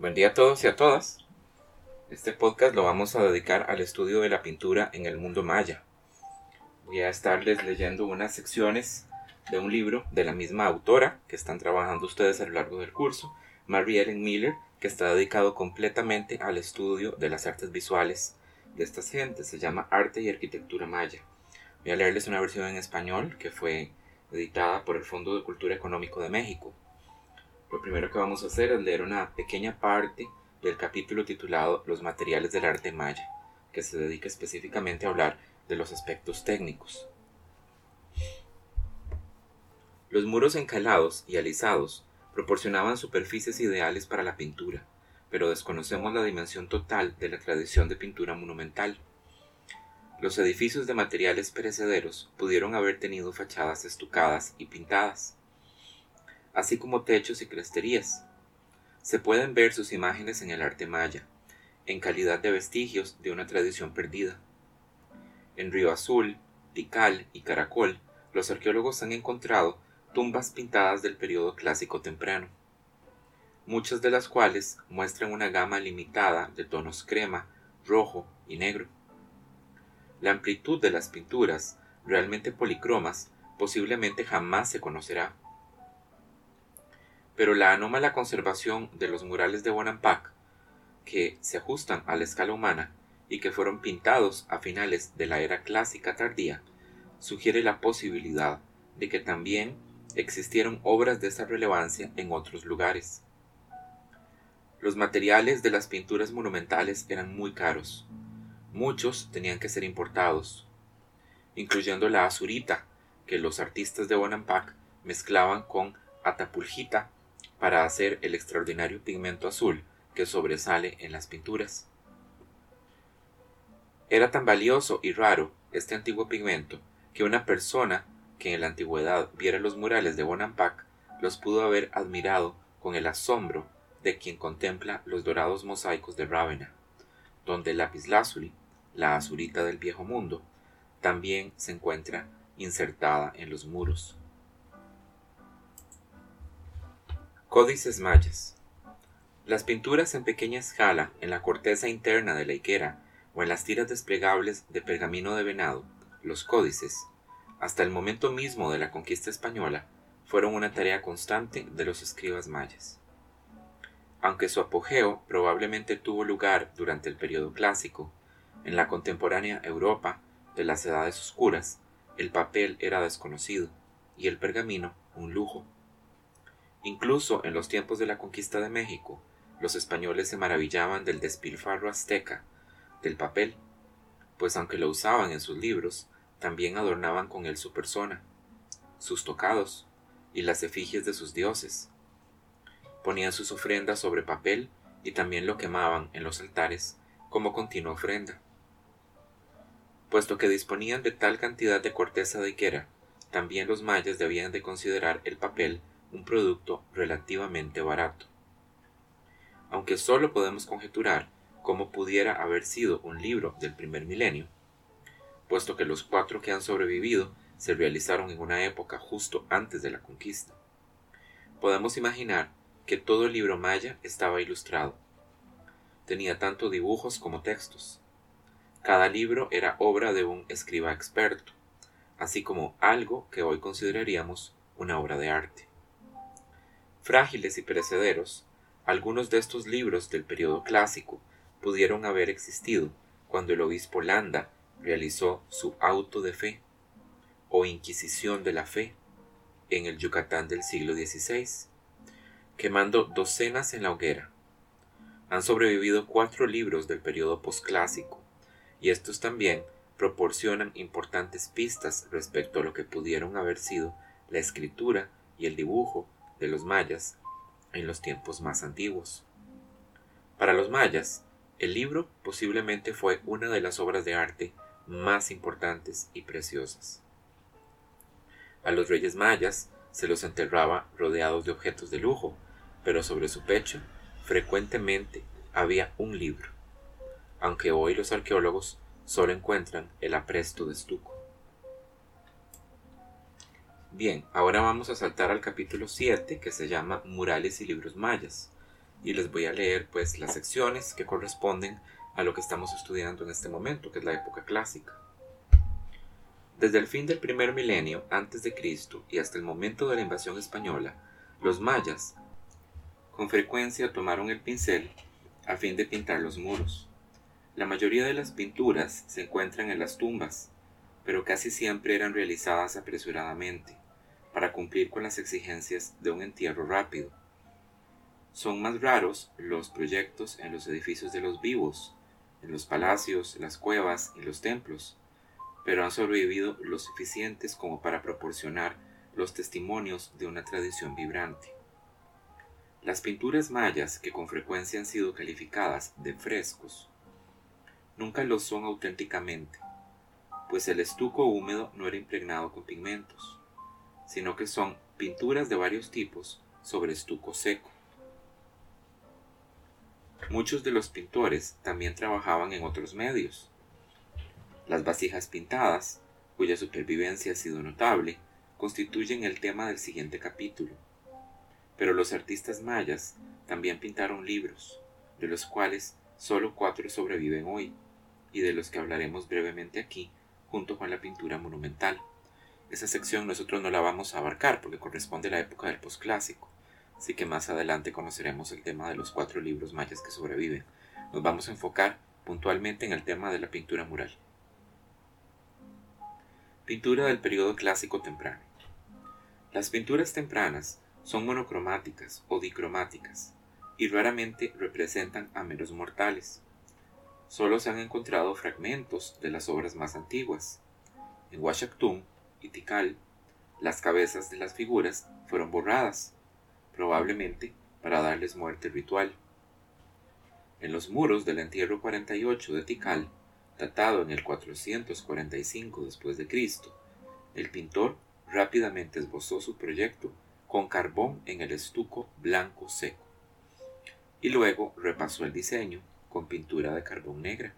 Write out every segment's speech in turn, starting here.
Buen día a todos y a todas. Este podcast lo vamos a dedicar al estudio de la pintura en el mundo maya. Voy a estarles leyendo unas secciones de un libro de la misma autora que están trabajando ustedes a lo largo del curso, Mary Ellen Miller, que está dedicado completamente al estudio de las artes visuales de estas gentes. Se llama Arte y Arquitectura Maya. Voy a leerles una versión en español que fue editada por el Fondo de Cultura Económico de México. Lo primero que vamos a hacer es leer una pequeña parte del capítulo titulado Los materiales del arte maya, que se dedica específicamente a hablar de los aspectos técnicos. Los muros encalados y alisados proporcionaban superficies ideales para la pintura, pero desconocemos la dimensión total de la tradición de pintura monumental. Los edificios de materiales perecederos pudieron haber tenido fachadas estucadas y pintadas, así como techos y cresterías. Se pueden ver sus imágenes en el arte maya, en calidad de vestigios de una tradición perdida. En Río Azul, Tikal y Caracol, los arqueólogos han encontrado tumbas pintadas del periodo clásico temprano, muchas de las cuales muestran una gama limitada de tonos crema, rojo y negro. La amplitud de las pinturas, realmente policromas, posiblemente jamás se conocerá. Pero la anómala conservación de los murales de Bonampak, que se ajustan a la escala humana y que fueron pintados a finales de la era clásica tardía, sugiere la posibilidad de que también existieron obras de esa relevancia en otros lugares. Los materiales de las pinturas monumentales eran muy caros. Muchos tenían que ser importados, incluyendo la azurita, que los artistas de Bonampak mezclaban con atapulgita para hacer el extraordinario pigmento azul que sobresale en las pinturas. Era tan valioso y raro este antiguo pigmento que una persona que en la antigüedad viera los murales de Bonampak los pudo haber admirado con el asombro de quien contempla los dorados mosaicos de Rávena, donde el lapislázuli, la azurita del viejo mundo, también se encuentra insertada en los muros. Códices mayas. Las pinturas en pequeña escala en la corteza interna de la higuera o en las tiras desplegables de pergamino de venado, los códices, hasta el momento mismo de la conquista española, fueron una tarea constante de los escribas mayas. Aunque su apogeo probablemente tuvo lugar durante el periodo clásico, en la contemporánea Europa de las edades oscuras, el papel era desconocido y el pergamino un lujo. Incluso en los tiempos de la conquista de México, los españoles se maravillaban del despilfarro azteca del papel, pues aunque lo usaban en sus libros, también adornaban con él su persona, sus tocados y las efigies de sus dioses. Ponían sus ofrendas sobre papel y también lo quemaban en los altares como continua ofrenda. Puesto que disponían de tal cantidad de corteza de higuera, también los mayas debían de considerar el papel un producto relativamente barato. Aunque solo podemos conjeturar cómo pudiera haber sido un libro del primer milenio, puesto que los cuatro que han sobrevivido se realizaron en una época justo antes de la conquista. Podemos imaginar que todo el libro maya estaba ilustrado. Tenía tanto dibujos como textos. Cada libro era obra de un escriba experto, así como algo que hoy consideraríamos una obra de arte. Frágiles y perecederos, algunos de estos libros del periodo clásico pudieron haber existido cuando el obispo Landa realizó su auto de fe o Inquisición de la Fe en el Yucatán del siglo XVI, quemando docenas en la hoguera. Han sobrevivido cuatro libros del periodo posclásico, y estos también proporcionan importantes pistas respecto a lo que pudieron haber sido la escritura y el dibujo de los mayas en los tiempos más antiguos. Para los mayas, el libro posiblemente fue una de las obras de arte más importantes y preciosas. A los reyes mayas se los enterraba rodeados de objetos de lujo, pero sobre su pecho frecuentemente había un libro, aunque hoy los arqueólogos solo encuentran el apresto de estuco. Bien, ahora vamos a saltar al capítulo 7 que se llama Murales y libros mayas, y les voy a leer pues las secciones que corresponden a lo que estamos estudiando en este momento, que es la época clásica. Desde el fin del primer milenio antes de Cristo y hasta el momento de la invasión española, los mayas con frecuencia tomaron el pincel a fin de pintar los muros. La mayoría de las pinturas se encuentran en las tumbas, pero casi siempre eran realizadas apresuradamente, para cumplir con las exigencias de un entierro rápido. Son más raros los proyectos en los edificios de los vivos, en los palacios, las cuevas y los templos, pero han sobrevivido lo suficientes como para proporcionar los testimonios de una tradición vibrante. Las pinturas mayas, que con frecuencia han sido calificadas de frescos, nunca lo son auténticamente, pues el estuco húmedo no era impregnado con pigmentos, sino que son pinturas de varios tipos sobre estuco seco. Muchos de los pintores también trabajaban en otros medios. Las vasijas pintadas, cuya supervivencia ha sido notable, constituyen el tema del siguiente capítulo. Pero los artistas mayas también pintaron libros, de los cuales solo cuatro sobreviven hoy, y de los que hablaremos brevemente aquí, junto con la pintura monumental. Esa sección nosotros no la vamos a abarcar porque corresponde a la época del posclásico así que más adelante conoceremos el tema de los cuatro libros mayas que sobreviven. Nos vamos a enfocar puntualmente en el tema de la pintura mural. Pintura del periodo clásico temprano. Las pinturas tempranas son monocromáticas o dicromáticas y raramente representan a meros mortales. Solo se han encontrado fragmentos de las obras más antiguas. En Huachactún y Tikal, las cabezas de las figuras fueron borradas probablemente para darles muerte ritual. En los muros del entierro 48 de Tikal, datado en el 445 después de Cristo, el pintor rápidamente esbozó su proyecto con carbón en el estuco blanco seco y luego repasó el diseño con pintura de carbón negra,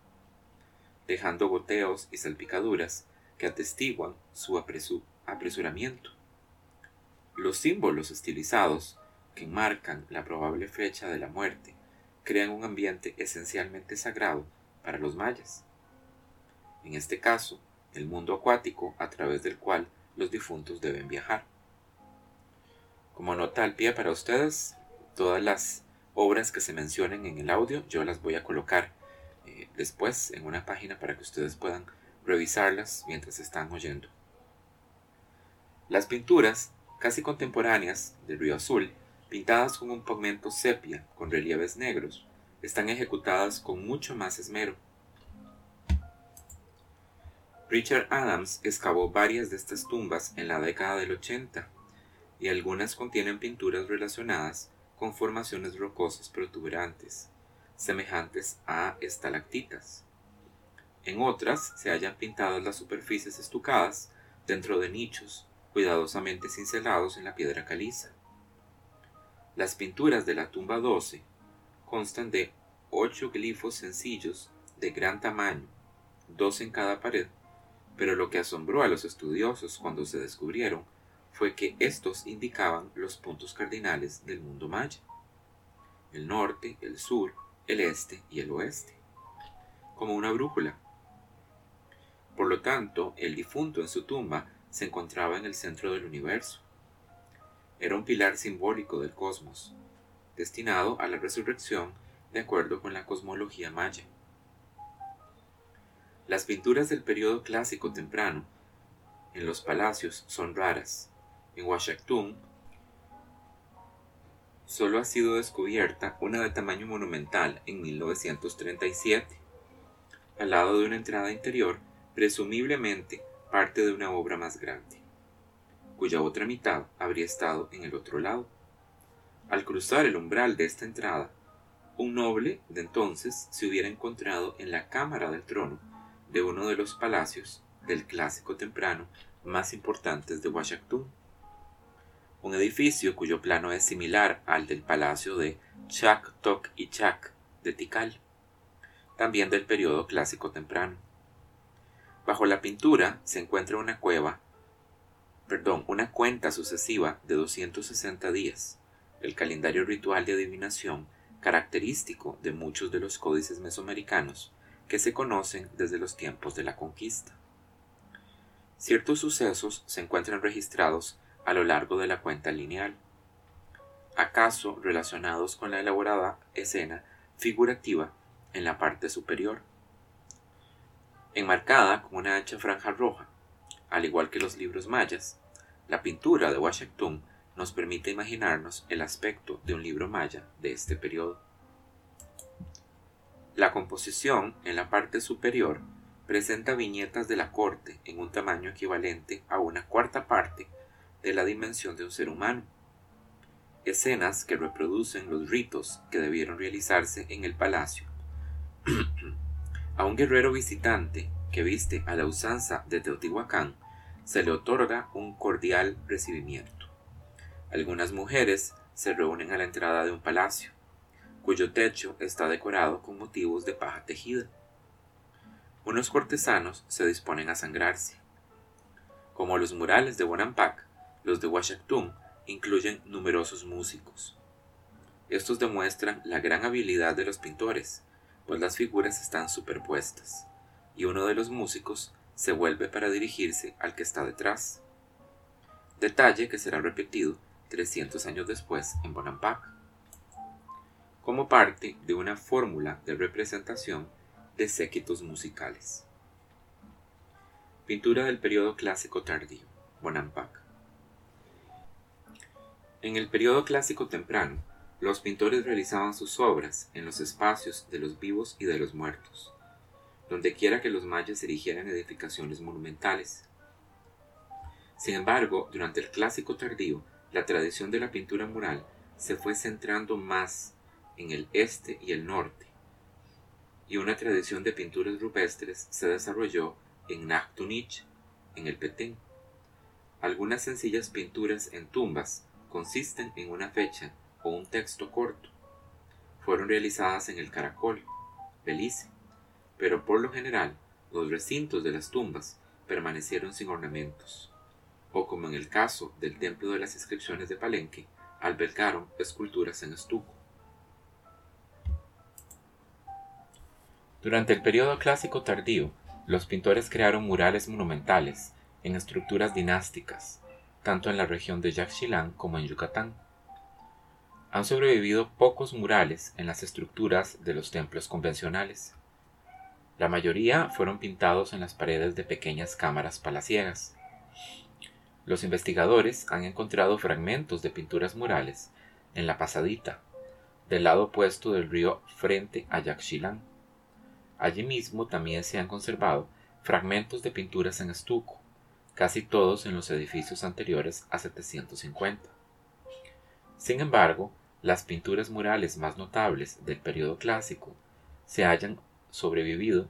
dejando goteos y salpicaduras que atestiguan su apresuramiento. Los símbolos estilizados que marcan la probable fecha de la muerte crean un ambiente esencialmente sagrado para los mayas. En este caso, el mundo acuático a través del cual los difuntos deben viajar. Como nota al pie para ustedes, todas las obras que se mencionen en el audio yo las voy a colocar eh, después en una página para que ustedes puedan revisarlas mientras están oyendo. Las pinturas casi contemporáneas del río Azul pintadas con un pigmento sepia con relieves negros, están ejecutadas con mucho más esmero. Richard Adams excavó varias de estas tumbas en la década del 80 y algunas contienen pinturas relacionadas con formaciones rocosas protuberantes, semejantes a estalactitas. En otras se hallan pintadas las superficies estucadas dentro de nichos cuidadosamente cincelados en la piedra caliza. Las pinturas de la tumba 12 constan de ocho glifos sencillos de gran tamaño, dos en cada pared, pero lo que asombró a los estudiosos cuando se descubrieron fue que estos indicaban los puntos cardinales del mundo maya, el norte, el sur, el este y el oeste, como una brújula. Por lo tanto, el difunto en su tumba se encontraba en el centro del universo era un pilar simbólico del cosmos, destinado a la resurrección de acuerdo con la cosmología maya. Las pinturas del periodo clásico temprano en los palacios son raras. En Washington solo ha sido descubierta una de tamaño monumental en 1937, al lado de una entrada interior, presumiblemente parte de una obra más grande cuya otra mitad habría estado en el otro lado. Al cruzar el umbral de esta entrada, un noble de entonces se hubiera encontrado en la cámara del trono de uno de los palacios del clásico temprano más importantes de Washington, un edificio cuyo plano es similar al del palacio de Chak Tok y Chak de Tikal, también del periodo clásico temprano. Bajo la pintura se encuentra una cueva perdón, una cuenta sucesiva de 260 días, el calendario ritual de adivinación característico de muchos de los códices mesoamericanos que se conocen desde los tiempos de la conquista. Ciertos sucesos se encuentran registrados a lo largo de la cuenta lineal, acaso relacionados con la elaborada escena figurativa en la parte superior, enmarcada con una ancha franja roja, al igual que los libros mayas. La pintura de Washington nos permite imaginarnos el aspecto de un libro maya de este periodo. La composición en la parte superior presenta viñetas de la corte en un tamaño equivalente a una cuarta parte de la dimensión de un ser humano. Escenas que reproducen los ritos que debieron realizarse en el palacio. a un guerrero visitante que viste a la usanza de Teotihuacán se le otorga un cordial recibimiento. Algunas mujeres se reúnen a la entrada de un palacio, cuyo techo está decorado con motivos de paja tejida. Unos cortesanos se disponen a sangrarse. Como los murales de Bonampak, los de Washington incluyen numerosos músicos. Estos demuestran la gran habilidad de los pintores, pues las figuras están superpuestas, y uno de los músicos se vuelve para dirigirse al que está detrás. Detalle que será repetido 300 años después en Bonampak, como parte de una fórmula de representación de séquitos musicales. Pintura del periodo clásico tardío, Bonampak. En el periodo clásico temprano, los pintores realizaban sus obras en los espacios de los vivos y de los muertos, donde quiera que los mayas erigieran edificaciones monumentales. Sin embargo, durante el clásico tardío, la tradición de la pintura mural se fue centrando más en el este y el norte, y una tradición de pinturas rupestres se desarrolló en Naktunich, en el Petén. Algunas sencillas pinturas en tumbas consisten en una fecha o un texto corto. Fueron realizadas en el Caracol, Belice, pero por lo general los recintos de las tumbas permanecieron sin ornamentos o como en el caso del Templo de las Inscripciones de Palenque, albergaron esculturas en estuco. Durante el periodo clásico tardío, los pintores crearon murales monumentales en estructuras dinásticas, tanto en la región de Yaxchilán como en Yucatán. Han sobrevivido pocos murales en las estructuras de los templos convencionales. La mayoría fueron pintados en las paredes de pequeñas cámaras palaciegas. Los investigadores han encontrado fragmentos de pinturas murales en la Pasadita, del lado opuesto del río frente a Yaxchilán. Allí mismo también se han conservado fragmentos de pinturas en estuco, casi todos en los edificios anteriores a 750. Sin embargo, las pinturas murales más notables del periodo clásico se hayan sobrevivido,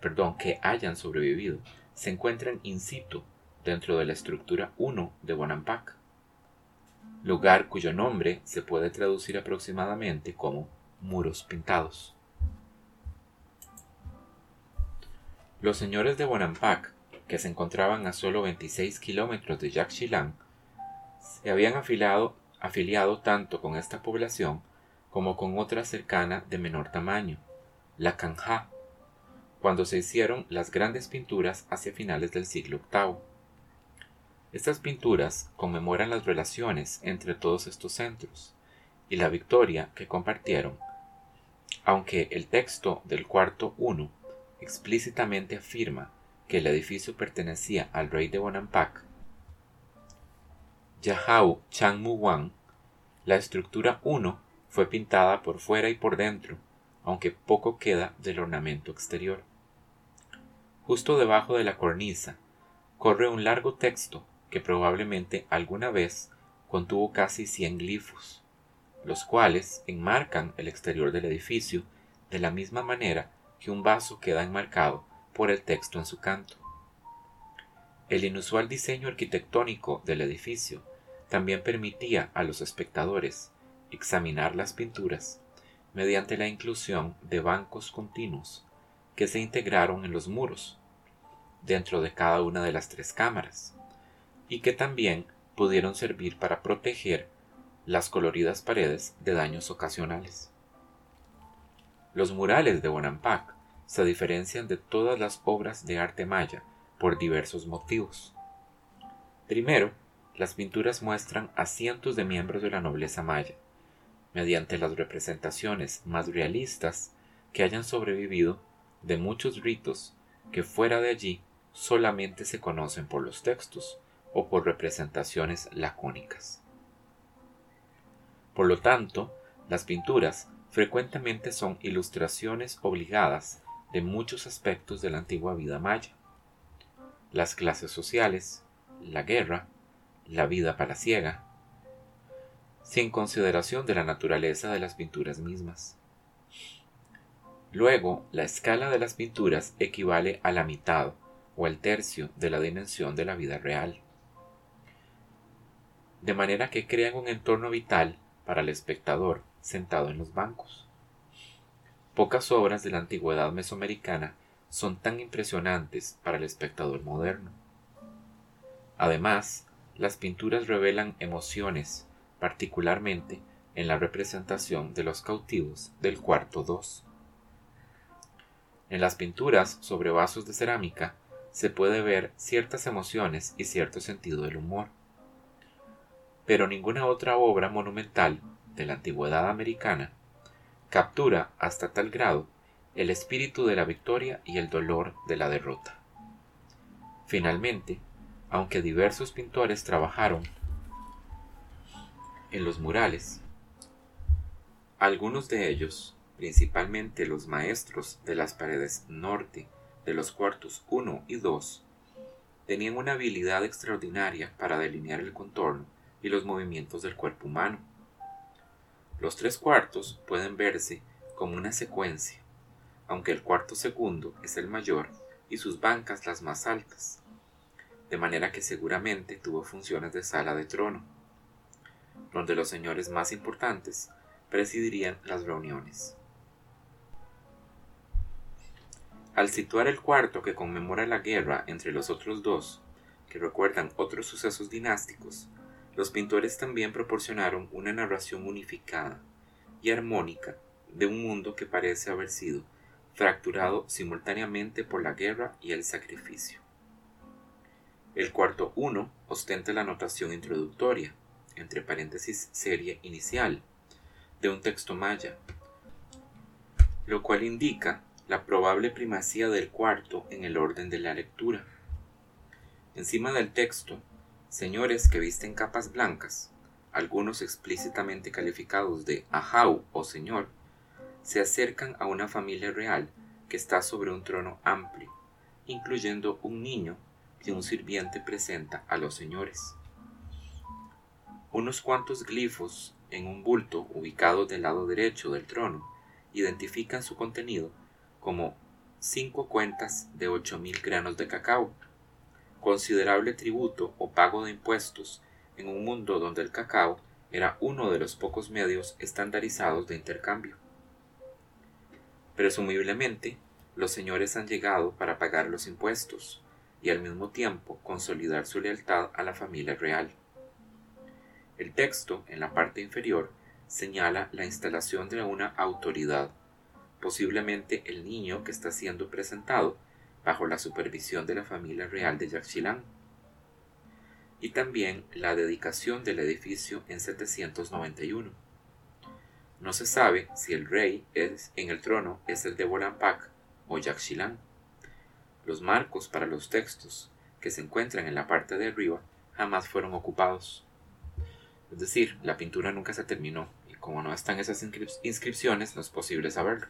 perdón, que hayan sobrevivido, se encuentran in situ dentro de la estructura 1 de Bonampak, lugar cuyo nombre se puede traducir aproximadamente como muros pintados. Los señores de Bonampak, que se encontraban a solo 26 kilómetros de Yaxchilán, se habían afiliado, afiliado tanto con esta población como con otra cercana de menor tamaño, la Canja, cuando se hicieron las grandes pinturas hacia finales del siglo VIII. Estas pinturas conmemoran las relaciones entre todos estos centros y la victoria que compartieron, aunque el texto del cuarto uno explícitamente afirma que el edificio pertenecía al rey de Bonampak, Yahau Changmuwan, la estructura 1 fue pintada por fuera y por dentro, aunque poco queda del ornamento exterior. Justo debajo de la cornisa corre un largo texto que probablemente alguna vez contuvo casi cien glifos, los cuales enmarcan el exterior del edificio de la misma manera que un vaso queda enmarcado por el texto en su canto. El inusual diseño arquitectónico del edificio también permitía a los espectadores examinar las pinturas mediante la inclusión de bancos continuos que se integraron en los muros dentro de cada una de las tres cámaras y que también pudieron servir para proteger las coloridas paredes de daños ocasionales. Los murales de Bonampak se diferencian de todas las obras de arte maya por diversos motivos. Primero, las pinturas muestran a cientos de miembros de la nobleza maya, mediante las representaciones más realistas que hayan sobrevivido de muchos ritos que fuera de allí solamente se conocen por los textos o por representaciones lacónicas. Por lo tanto, las pinturas frecuentemente son ilustraciones obligadas de muchos aspectos de la antigua vida maya. Las clases sociales, la guerra, la vida palaciega, sin consideración de la naturaleza de las pinturas mismas. Luego, la escala de las pinturas equivale a la mitad o al tercio de la dimensión de la vida real. De manera que crean un entorno vital para el espectador sentado en los bancos. Pocas obras de la antigüedad mesoamericana son tan impresionantes para el espectador moderno. Además, las pinturas revelan emociones, particularmente en la representación de los cautivos del cuarto 2. En las pinturas sobre vasos de cerámica se puede ver ciertas emociones y cierto sentido del humor. Pero ninguna otra obra monumental de la antigüedad americana captura hasta tal grado el espíritu de la victoria y el dolor de la derrota. Finalmente, aunque diversos pintores trabajaron en los murales, algunos de ellos, principalmente los maestros de las paredes norte de los cuartos 1 y 2 tenían una habilidad extraordinaria para delinear el contorno y los movimientos del cuerpo humano. Los tres cuartos pueden verse como una secuencia, aunque el cuarto segundo es el mayor y sus bancas las más altas, de manera que seguramente tuvo funciones de sala de trono, donde los señores más importantes presidirían las reuniones. Al situar el cuarto que conmemora la guerra entre los otros dos, que recuerdan otros sucesos dinásticos, los pintores también proporcionaron una narración unificada y armónica de un mundo que parece haber sido fracturado simultáneamente por la guerra y el sacrificio. El cuarto 1 ostenta la notación introductoria, entre paréntesis serie inicial, de un texto maya, lo cual indica la probable primacía del cuarto en el orden de la lectura. Encima del texto, señores que visten capas blancas, algunos explícitamente calificados de ajau o señor, se acercan a una familia real que está sobre un trono amplio, incluyendo un niño que un sirviente presenta a los señores. Unos cuantos glifos en un bulto ubicado del lado derecho del trono identifican su contenido como cinco cuentas de ocho mil granos de cacao, considerable tributo o pago de impuestos en un mundo donde el cacao era uno de los pocos medios estandarizados de intercambio. Presumiblemente, los señores han llegado para pagar los impuestos y al mismo tiempo consolidar su lealtad a la familia real. El texto, en la parte inferior, señala la instalación de una autoridad posiblemente el niño que está siendo presentado bajo la supervisión de la familia real de Yaxchilán, y también la dedicación del edificio en 791. No se sabe si el rey es, en el trono es el de Bolampak o Yaxchilán. Los marcos para los textos que se encuentran en la parte de arriba jamás fueron ocupados. Es decir, la pintura nunca se terminó y como no están esas inscripciones no es posible saberlo.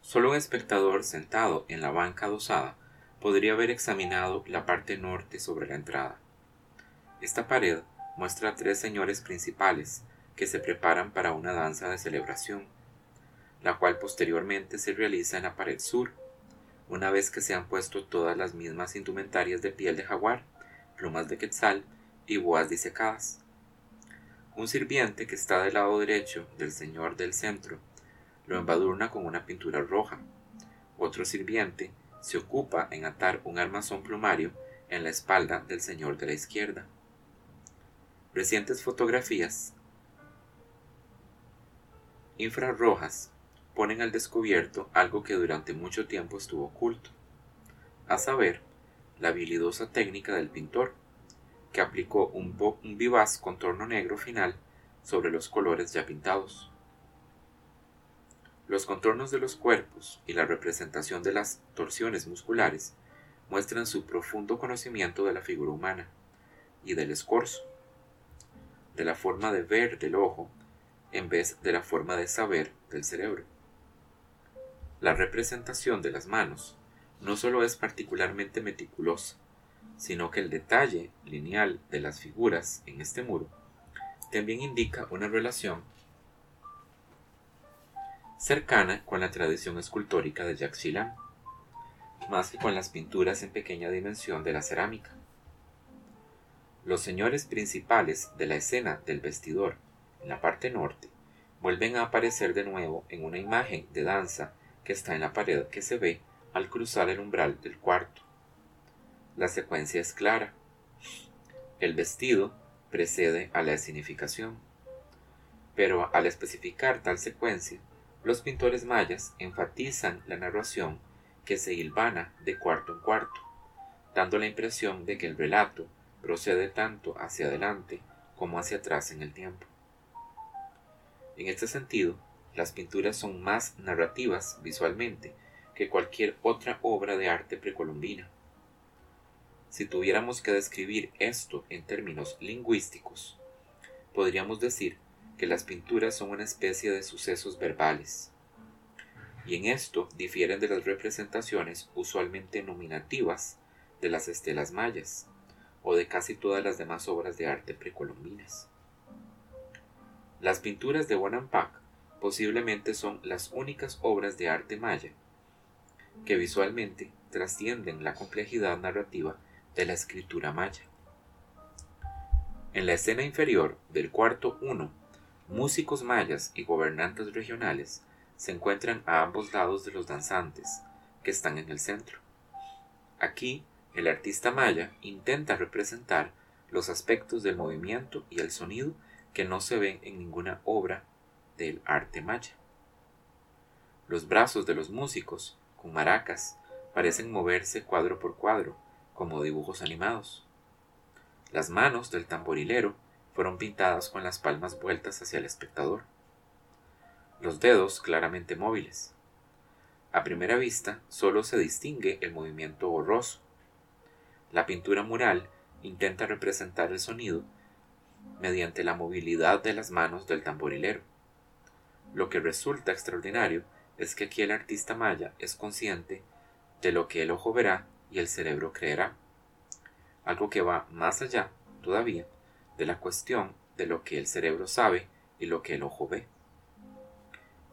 Solo un espectador sentado en la banca adosada podría haber examinado la parte norte sobre la entrada. Esta pared muestra a tres señores principales que se preparan para una danza de celebración, la cual posteriormente se realiza en la pared sur, una vez que se han puesto todas las mismas indumentarias de piel de jaguar, plumas de quetzal y boas disecadas. Un sirviente que está del lado derecho del señor del centro lo embadurna con una pintura roja. Otro sirviente se ocupa en atar un armazón plumario en la espalda del señor de la izquierda. Recientes fotografías infrarrojas ponen al descubierto algo que durante mucho tiempo estuvo oculto, a saber, la habilidosa técnica del pintor, que aplicó un, un vivaz contorno negro final sobre los colores ya pintados. Los contornos de los cuerpos y la representación de las torsiones musculares muestran su profundo conocimiento de la figura humana y del escorzo, de la forma de ver del ojo en vez de la forma de saber del cerebro. La representación de las manos no solo es particularmente meticulosa, sino que el detalle lineal de las figuras en este muro también indica una relación cercana con la tradición escultórica de Jacques más que con las pinturas en pequeña dimensión de la cerámica. Los señores principales de la escena del vestidor, en la parte norte, vuelven a aparecer de nuevo en una imagen de danza que está en la pared que se ve al cruzar el umbral del cuarto. La secuencia es clara. El vestido precede a la escenificación. Pero al especificar tal secuencia, los pintores mayas enfatizan la narración que se hilvana de cuarto en cuarto, dando la impresión de que el relato procede tanto hacia adelante como hacia atrás en el tiempo. En este sentido, las pinturas son más narrativas visualmente que cualquier otra obra de arte precolombina. Si tuviéramos que describir esto en términos lingüísticos, podríamos decir que las pinturas son una especie de sucesos verbales, y en esto difieren de las representaciones usualmente nominativas de las estelas mayas, o de casi todas las demás obras de arte precolombinas. Las pinturas de Bonampak posiblemente son las únicas obras de arte maya que visualmente trascienden la complejidad narrativa de la escritura maya. En la escena inferior del cuarto 1, músicos mayas y gobernantes regionales se encuentran a ambos lados de los danzantes, que están en el centro. Aquí el artista maya intenta representar los aspectos del movimiento y el sonido que no se ven en ninguna obra del arte maya. Los brazos de los músicos, con maracas, parecen moverse cuadro por cuadro, como dibujos animados. Las manos del tamborilero fueron pintadas con las palmas vueltas hacia el espectador. Los dedos claramente móviles. A primera vista solo se distingue el movimiento borroso, la pintura mural intenta representar el sonido mediante la movilidad de las manos del tamborilero. Lo que resulta extraordinario es que aquí el artista maya es consciente de lo que el ojo verá y el cerebro creerá, algo que va más allá, todavía, de la cuestión de lo que el cerebro sabe y lo que el ojo ve.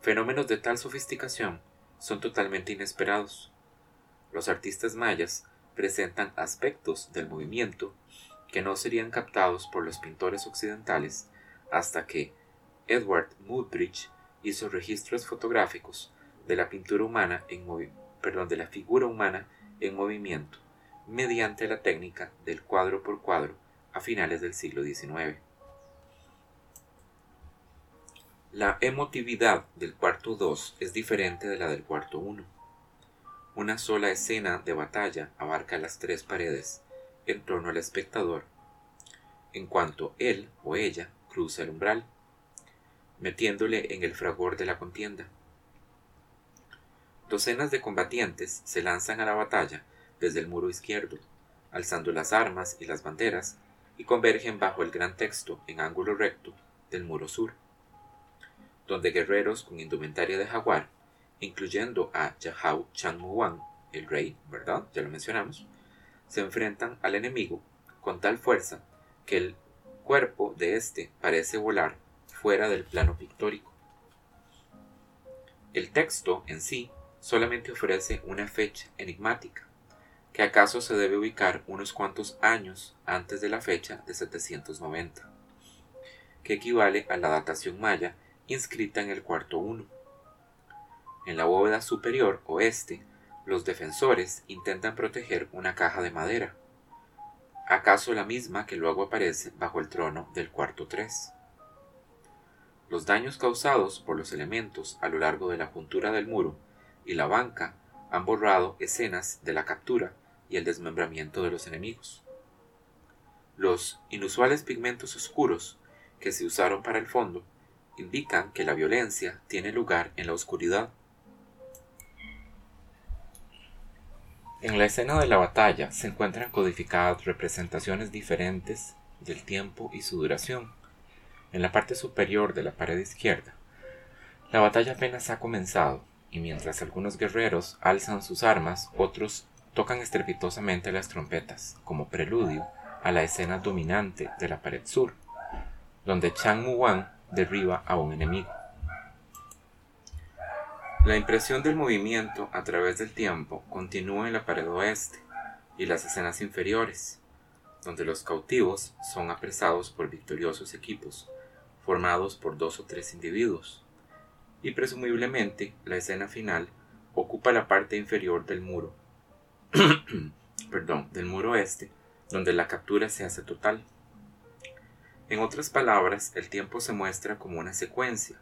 Fenómenos de tal sofisticación son totalmente inesperados. Los artistas mayas presentan aspectos del movimiento que no serían captados por los pintores occidentales hasta que Edward Muybridge hizo registros fotográficos de la pintura humana en perdón, de la figura humana en movimiento mediante la técnica del cuadro por cuadro a finales del siglo XIX. La emotividad del cuarto 2 es diferente de la del cuarto 1. Una sola escena de batalla abarca las tres paredes en torno al espectador, en cuanto él o ella cruza el umbral, metiéndole en el fragor de la contienda. Docenas de combatientes se lanzan a la batalla desde el muro izquierdo, alzando las armas y las banderas, y convergen bajo el gran texto en ángulo recto del muro sur, donde guerreros con indumentaria de jaguar incluyendo a Yahao Changmuan, el rey, ¿verdad? Ya lo mencionamos, se enfrentan al enemigo con tal fuerza que el cuerpo de éste parece volar fuera del plano pictórico. El texto en sí solamente ofrece una fecha enigmática, que acaso se debe ubicar unos cuantos años antes de la fecha de 790, que equivale a la datación maya inscrita en el cuarto uno. En la bóveda superior oeste, los defensores intentan proteger una caja de madera, acaso la misma que luego aparece bajo el trono del cuarto tres. Los daños causados por los elementos a lo largo de la juntura del muro y la banca han borrado escenas de la captura y el desmembramiento de los enemigos. Los inusuales pigmentos oscuros que se usaron para el fondo indican que la violencia tiene lugar en la oscuridad. En la escena de la batalla se encuentran codificadas representaciones diferentes del tiempo y su duración. En la parte superior de la pared izquierda, la batalla apenas ha comenzado y mientras algunos guerreros alzan sus armas, otros tocan estrepitosamente las trompetas como preludio a la escena dominante de la pared sur, donde Chang Muwan derriba a un enemigo. La impresión del movimiento a través del tiempo continúa en la pared oeste y las escenas inferiores, donde los cautivos son apresados por victoriosos equipos formados por dos o tres individuos, y presumiblemente la escena final ocupa la parte inferior del muro, perdón, del muro este, donde la captura se hace total. En otras palabras, el tiempo se muestra como una secuencia,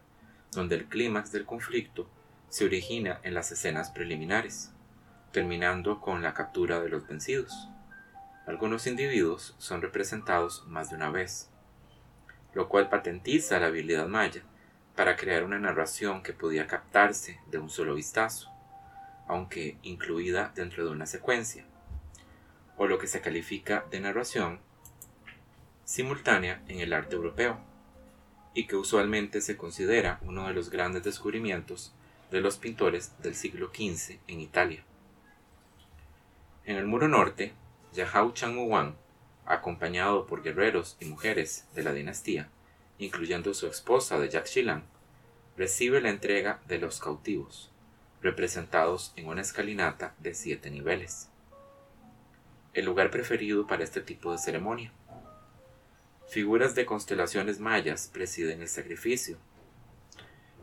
donde el clímax del conflicto se origina en las escenas preliminares, terminando con la captura de los vencidos. Algunos individuos son representados más de una vez, lo cual patentiza la habilidad maya para crear una narración que podía captarse de un solo vistazo, aunque incluida dentro de una secuencia, o lo que se califica de narración simultánea en el arte europeo, y que usualmente se considera uno de los grandes descubrimientos de los pintores del siglo XV en Italia. En el muro norte, Yahao Changmuwan, acompañado por guerreros y mujeres de la dinastía, incluyendo su esposa de Jack Shilan, recibe la entrega de los cautivos, representados en una escalinata de siete niveles. El lugar preferido para este tipo de ceremonia. Figuras de constelaciones mayas presiden el sacrificio,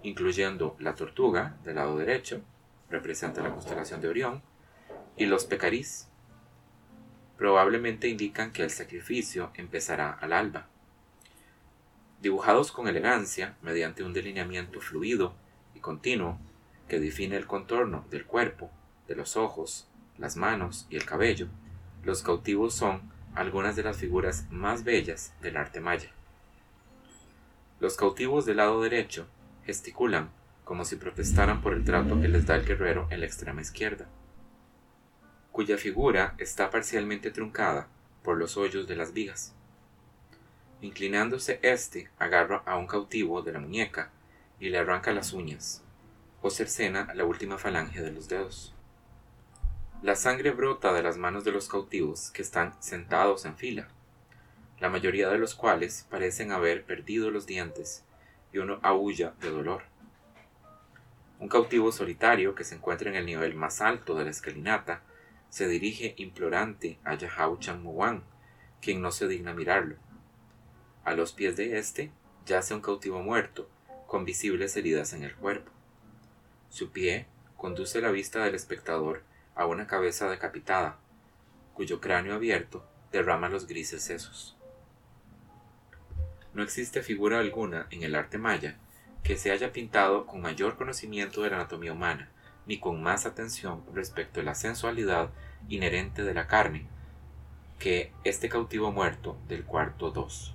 incluyendo la tortuga del lado derecho, representa la constelación de Orión, y los pecarís. Probablemente indican que el sacrificio empezará al alba. Dibujados con elegancia, mediante un delineamiento fluido y continuo que define el contorno del cuerpo, de los ojos, las manos y el cabello, los cautivos son algunas de las figuras más bellas del arte maya. Los cautivos del lado derecho gesticulan como si protestaran por el trato que les da el guerrero en la extrema izquierda, cuya figura está parcialmente truncada por los hoyos de las vigas. Inclinándose éste, agarra a un cautivo de la muñeca y le arranca las uñas, o cercena la última falange de los dedos. La sangre brota de las manos de los cautivos que están sentados en fila, la mayoría de los cuales parecen haber perdido los dientes y uno aúlla de dolor. Un cautivo solitario que se encuentra en el nivel más alto de la escalinata se dirige implorante a Yahao Changmuwan, quien no se digna mirarlo. A los pies de éste yace un cautivo muerto, con visibles heridas en el cuerpo. Su pie conduce la vista del espectador a una cabeza decapitada, cuyo cráneo abierto derrama los grises sesos. No existe figura alguna en el arte maya que se haya pintado con mayor conocimiento de la anatomía humana, ni con más atención respecto a la sensualidad inherente de la carne, que este cautivo muerto del cuarto 2.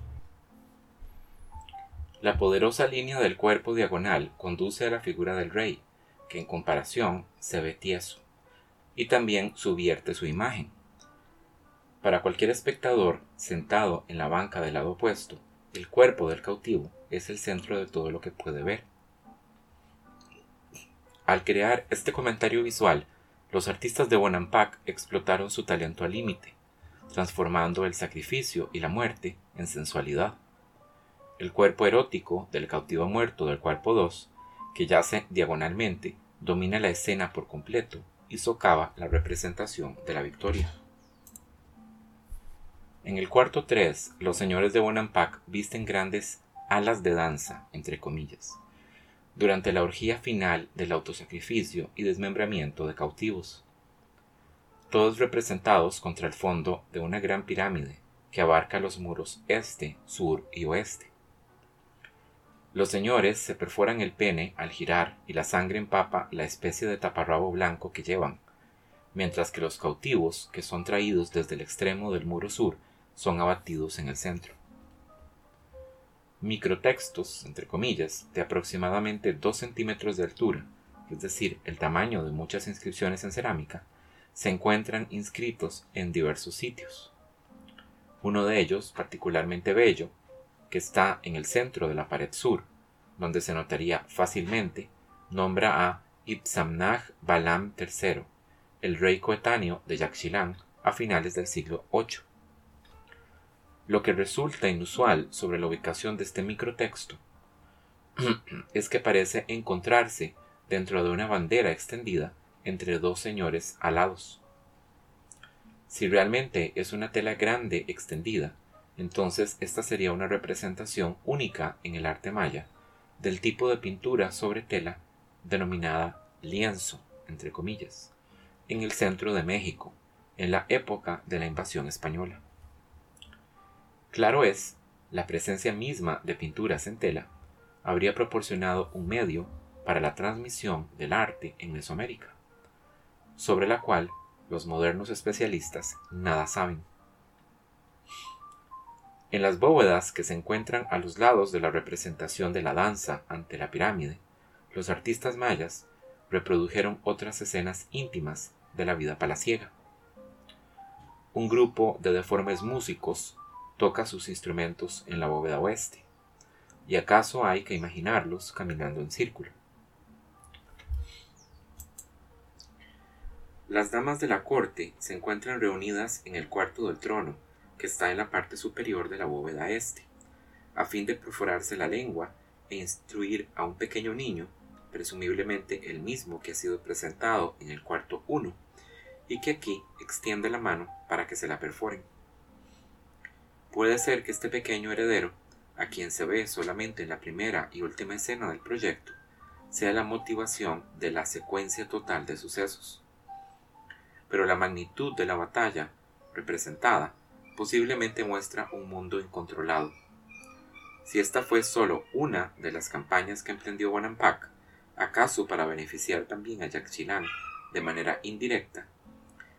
La poderosa línea del cuerpo diagonal conduce a la figura del rey, que en comparación se ve tieso, y también subvierte su imagen. Para cualquier espectador sentado en la banca del lado opuesto, el cuerpo del cautivo es el centro de todo lo que puede ver. Al crear este comentario visual, los artistas de Bonampak explotaron su talento al límite, transformando el sacrificio y la muerte en sensualidad. El cuerpo erótico del cautivo muerto del cuerpo 2, que yace diagonalmente, domina la escena por completo y socava la representación de la victoria. En el cuarto 3, los señores de Bonampak visten grandes alas de danza, entre comillas, durante la orgía final del autosacrificio y desmembramiento de cautivos, todos representados contra el fondo de una gran pirámide que abarca los muros este, sur y oeste. Los señores se perforan el pene al girar y la sangre empapa la especie de taparrabo blanco que llevan, mientras que los cautivos, que son traídos desde el extremo del muro sur, son abatidos en el centro. Microtextos, entre comillas, de aproximadamente 2 centímetros de altura, es decir, el tamaño de muchas inscripciones en cerámica, se encuentran inscritos en diversos sitios. Uno de ellos, particularmente bello, que está en el centro de la pared sur, donde se notaría fácilmente, nombra a Ipsamnah Balam III, el rey coetáneo de Yaxchilán a finales del siglo VIII. Lo que resulta inusual sobre la ubicación de este microtexto es que parece encontrarse dentro de una bandera extendida entre dos señores alados. Si realmente es una tela grande extendida, entonces esta sería una representación única en el arte maya del tipo de pintura sobre tela denominada lienzo, entre comillas, en el centro de México, en la época de la invasión española. Claro es, la presencia misma de pinturas en tela habría proporcionado un medio para la transmisión del arte en Mesoamérica, sobre la cual los modernos especialistas nada saben. En las bóvedas que se encuentran a los lados de la representación de la danza ante la pirámide, los artistas mayas reprodujeron otras escenas íntimas de la vida palaciega. Un grupo de deformes músicos toca sus instrumentos en la bóveda oeste, y acaso hay que imaginarlos caminando en círculo. Las damas de la corte se encuentran reunidas en el cuarto del trono, que está en la parte superior de la bóveda este, a fin de perforarse la lengua e instruir a un pequeño niño, presumiblemente el mismo que ha sido presentado en el cuarto 1, y que aquí extiende la mano para que se la perforen. Puede ser que este pequeño heredero, a quien se ve solamente en la primera y última escena del proyecto, sea la motivación de la secuencia total de sucesos. Pero la magnitud de la batalla representada posiblemente muestra un mundo incontrolado. Si esta fue solo una de las campañas que emprendió Bonampak, acaso para beneficiar también a Yaxchilán de manera indirecta,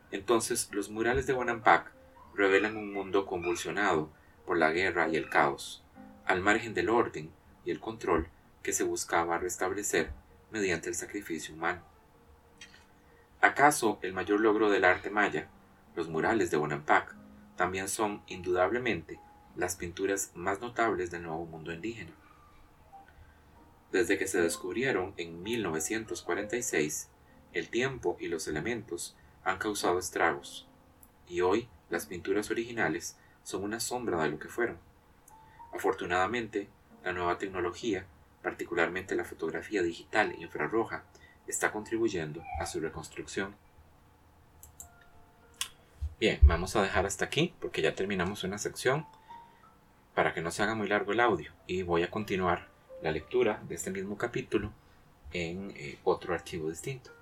entonces los murales de Bonampak revelan un mundo convulsionado por la guerra y el caos, al margen del orden y el control que se buscaba restablecer mediante el sacrificio humano. ¿Acaso el mayor logro del arte maya, los murales de Bonampak, también son indudablemente las pinturas más notables del nuevo mundo indígena. Desde que se descubrieron en 1946, el tiempo y los elementos han causado estragos, y hoy las pinturas originales son una sombra de lo que fueron. Afortunadamente, la nueva tecnología, particularmente la fotografía digital e infrarroja, está contribuyendo a su reconstrucción. Bien, vamos a dejar hasta aquí porque ya terminamos una sección para que no se haga muy largo el audio y voy a continuar la lectura de este mismo capítulo en eh, otro archivo distinto.